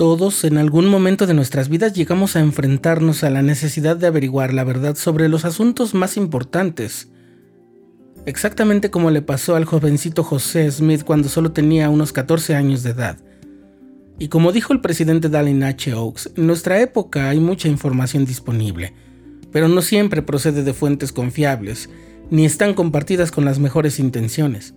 Todos en algún momento de nuestras vidas llegamos a enfrentarnos a la necesidad de averiguar la verdad sobre los asuntos más importantes. Exactamente como le pasó al jovencito José Smith cuando solo tenía unos 14 años de edad. Y como dijo el presidente Dallin H. Oaks, en nuestra época hay mucha información disponible, pero no siempre procede de fuentes confiables, ni están compartidas con las mejores intenciones.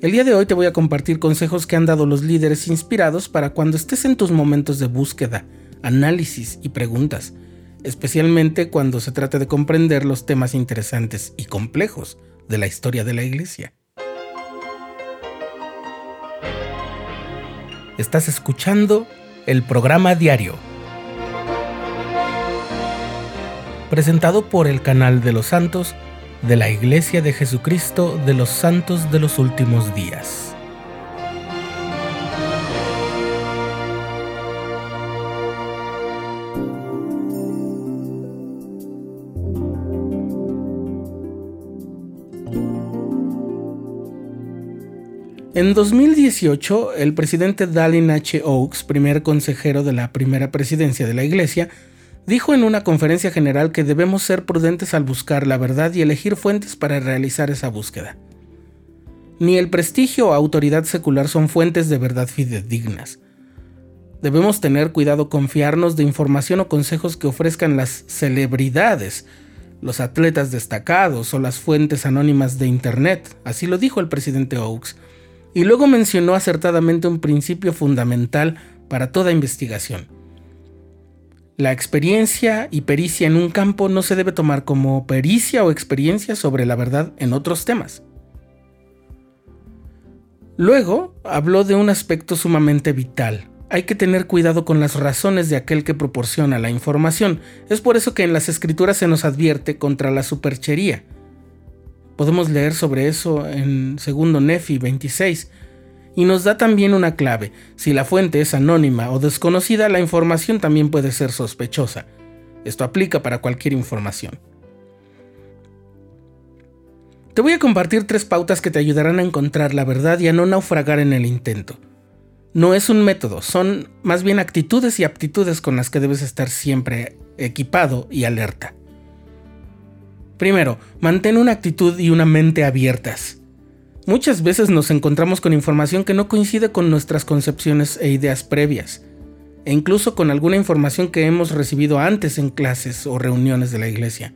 El día de hoy te voy a compartir consejos que han dado los líderes inspirados para cuando estés en tus momentos de búsqueda, análisis y preguntas, especialmente cuando se trata de comprender los temas interesantes y complejos de la historia de la Iglesia. Estás escuchando el programa diario, presentado por el canal de los santos de la Iglesia de Jesucristo de los Santos de los Últimos Días. En 2018, el presidente Dallin H. Oaks, primer consejero de la primera presidencia de la Iglesia, dijo en una conferencia general que debemos ser prudentes al buscar la verdad y elegir fuentes para realizar esa búsqueda. Ni el prestigio o autoridad secular son fuentes de verdad fidedignas. Debemos tener cuidado confiarnos de información o consejos que ofrezcan las celebridades, los atletas destacados o las fuentes anónimas de Internet, así lo dijo el presidente Oaks, y luego mencionó acertadamente un principio fundamental para toda investigación la experiencia y pericia en un campo no se debe tomar como pericia o experiencia sobre la verdad en otros temas. Luego habló de un aspecto sumamente vital. Hay que tener cuidado con las razones de aquel que proporciona la información. Es por eso que en las escrituras se nos advierte contra la superchería. Podemos leer sobre eso en 2 Nefi 26, y nos da también una clave. Si la fuente es anónima o desconocida, la información también puede ser sospechosa. Esto aplica para cualquier información. Te voy a compartir tres pautas que te ayudarán a encontrar la verdad y a no naufragar en el intento. No es un método, son más bien actitudes y aptitudes con las que debes estar siempre equipado y alerta. Primero, mantén una actitud y una mente abiertas. Muchas veces nos encontramos con información que no coincide con nuestras concepciones e ideas previas, e incluso con alguna información que hemos recibido antes en clases o reuniones de la iglesia.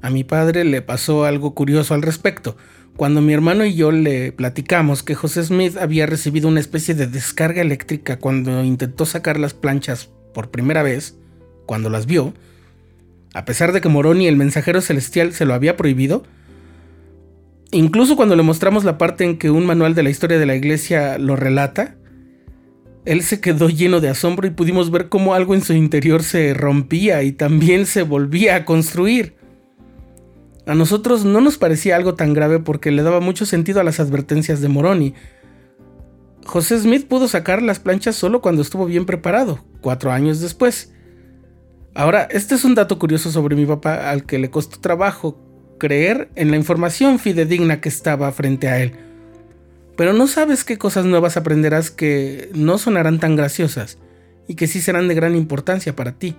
A mi padre le pasó algo curioso al respecto, cuando mi hermano y yo le platicamos que José Smith había recibido una especie de descarga eléctrica cuando intentó sacar las planchas por primera vez, cuando las vio, a pesar de que Moroni, el mensajero celestial, se lo había prohibido, Incluso cuando le mostramos la parte en que un manual de la historia de la iglesia lo relata, él se quedó lleno de asombro y pudimos ver cómo algo en su interior se rompía y también se volvía a construir. A nosotros no nos parecía algo tan grave porque le daba mucho sentido a las advertencias de Moroni. José Smith pudo sacar las planchas solo cuando estuvo bien preparado, cuatro años después. Ahora, este es un dato curioso sobre mi papá al que le costó trabajo creer en la información fidedigna que estaba frente a él. Pero no sabes qué cosas nuevas aprenderás que no sonarán tan graciosas y que sí serán de gran importancia para ti.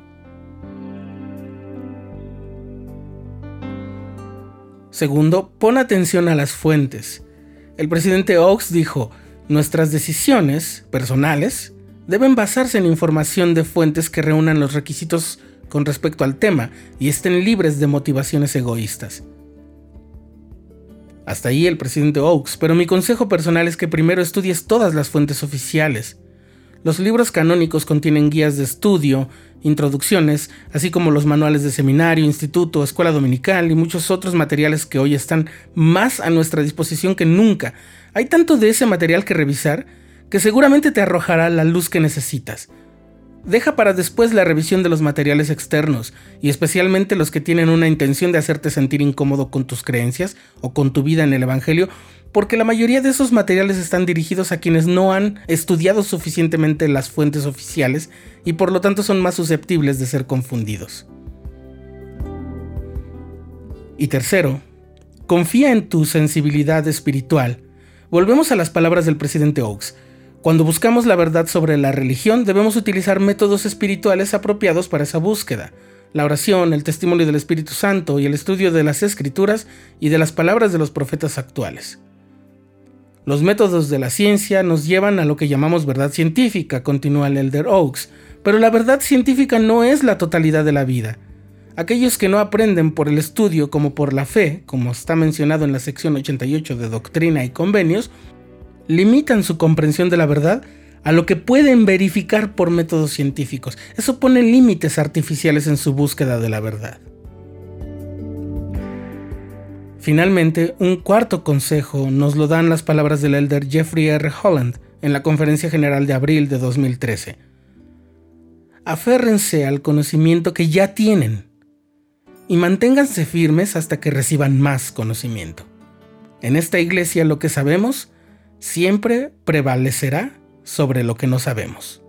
Segundo, pon atención a las fuentes. El presidente Oaks dijo, nuestras decisiones personales deben basarse en información de fuentes que reúnan los requisitos con respecto al tema y estén libres de motivaciones egoístas. Hasta ahí el presidente Oaks, pero mi consejo personal es que primero estudies todas las fuentes oficiales. Los libros canónicos contienen guías de estudio, introducciones, así como los manuales de seminario, instituto, escuela dominical y muchos otros materiales que hoy están más a nuestra disposición que nunca. Hay tanto de ese material que revisar que seguramente te arrojará la luz que necesitas. Deja para después la revisión de los materiales externos, y especialmente los que tienen una intención de hacerte sentir incómodo con tus creencias o con tu vida en el Evangelio, porque la mayoría de esos materiales están dirigidos a quienes no han estudiado suficientemente las fuentes oficiales y por lo tanto son más susceptibles de ser confundidos. Y tercero, confía en tu sensibilidad espiritual. Volvemos a las palabras del presidente Oaks Cuando buscamos la verdad sobre la religión, debemos utilizar métodos espirituales apropiados para esa búsqueda. La oración, el testimonio del Espíritu Santo y el estudio de las escrituras y de las palabras de los profetas actuales. Los métodos de la ciencia nos llevan a lo que llamamos verdad científica, continúa el Elder Oaks, pero la verdad científica no es la totalidad de la vida. Aquellos que no aprenden por el estudio como por la fe, como está mencionado en la sección 88 de Doctrina y Convenios, limitan su comprensión de la verdad a lo que pueden verificar por métodos científicos. Eso pone límites artificiales en su búsqueda de la verdad. Finalmente, un cuarto consejo nos lo dan las palabras del elder Jeffrey R. Holland en la Conferencia General de abril de 2013. Aférrense al conocimiento que ya tienen y manténganse firmes hasta que reciban más conocimiento. En esta iglesia lo que sabemos siempre prevalecerá sobre lo que no sabemos.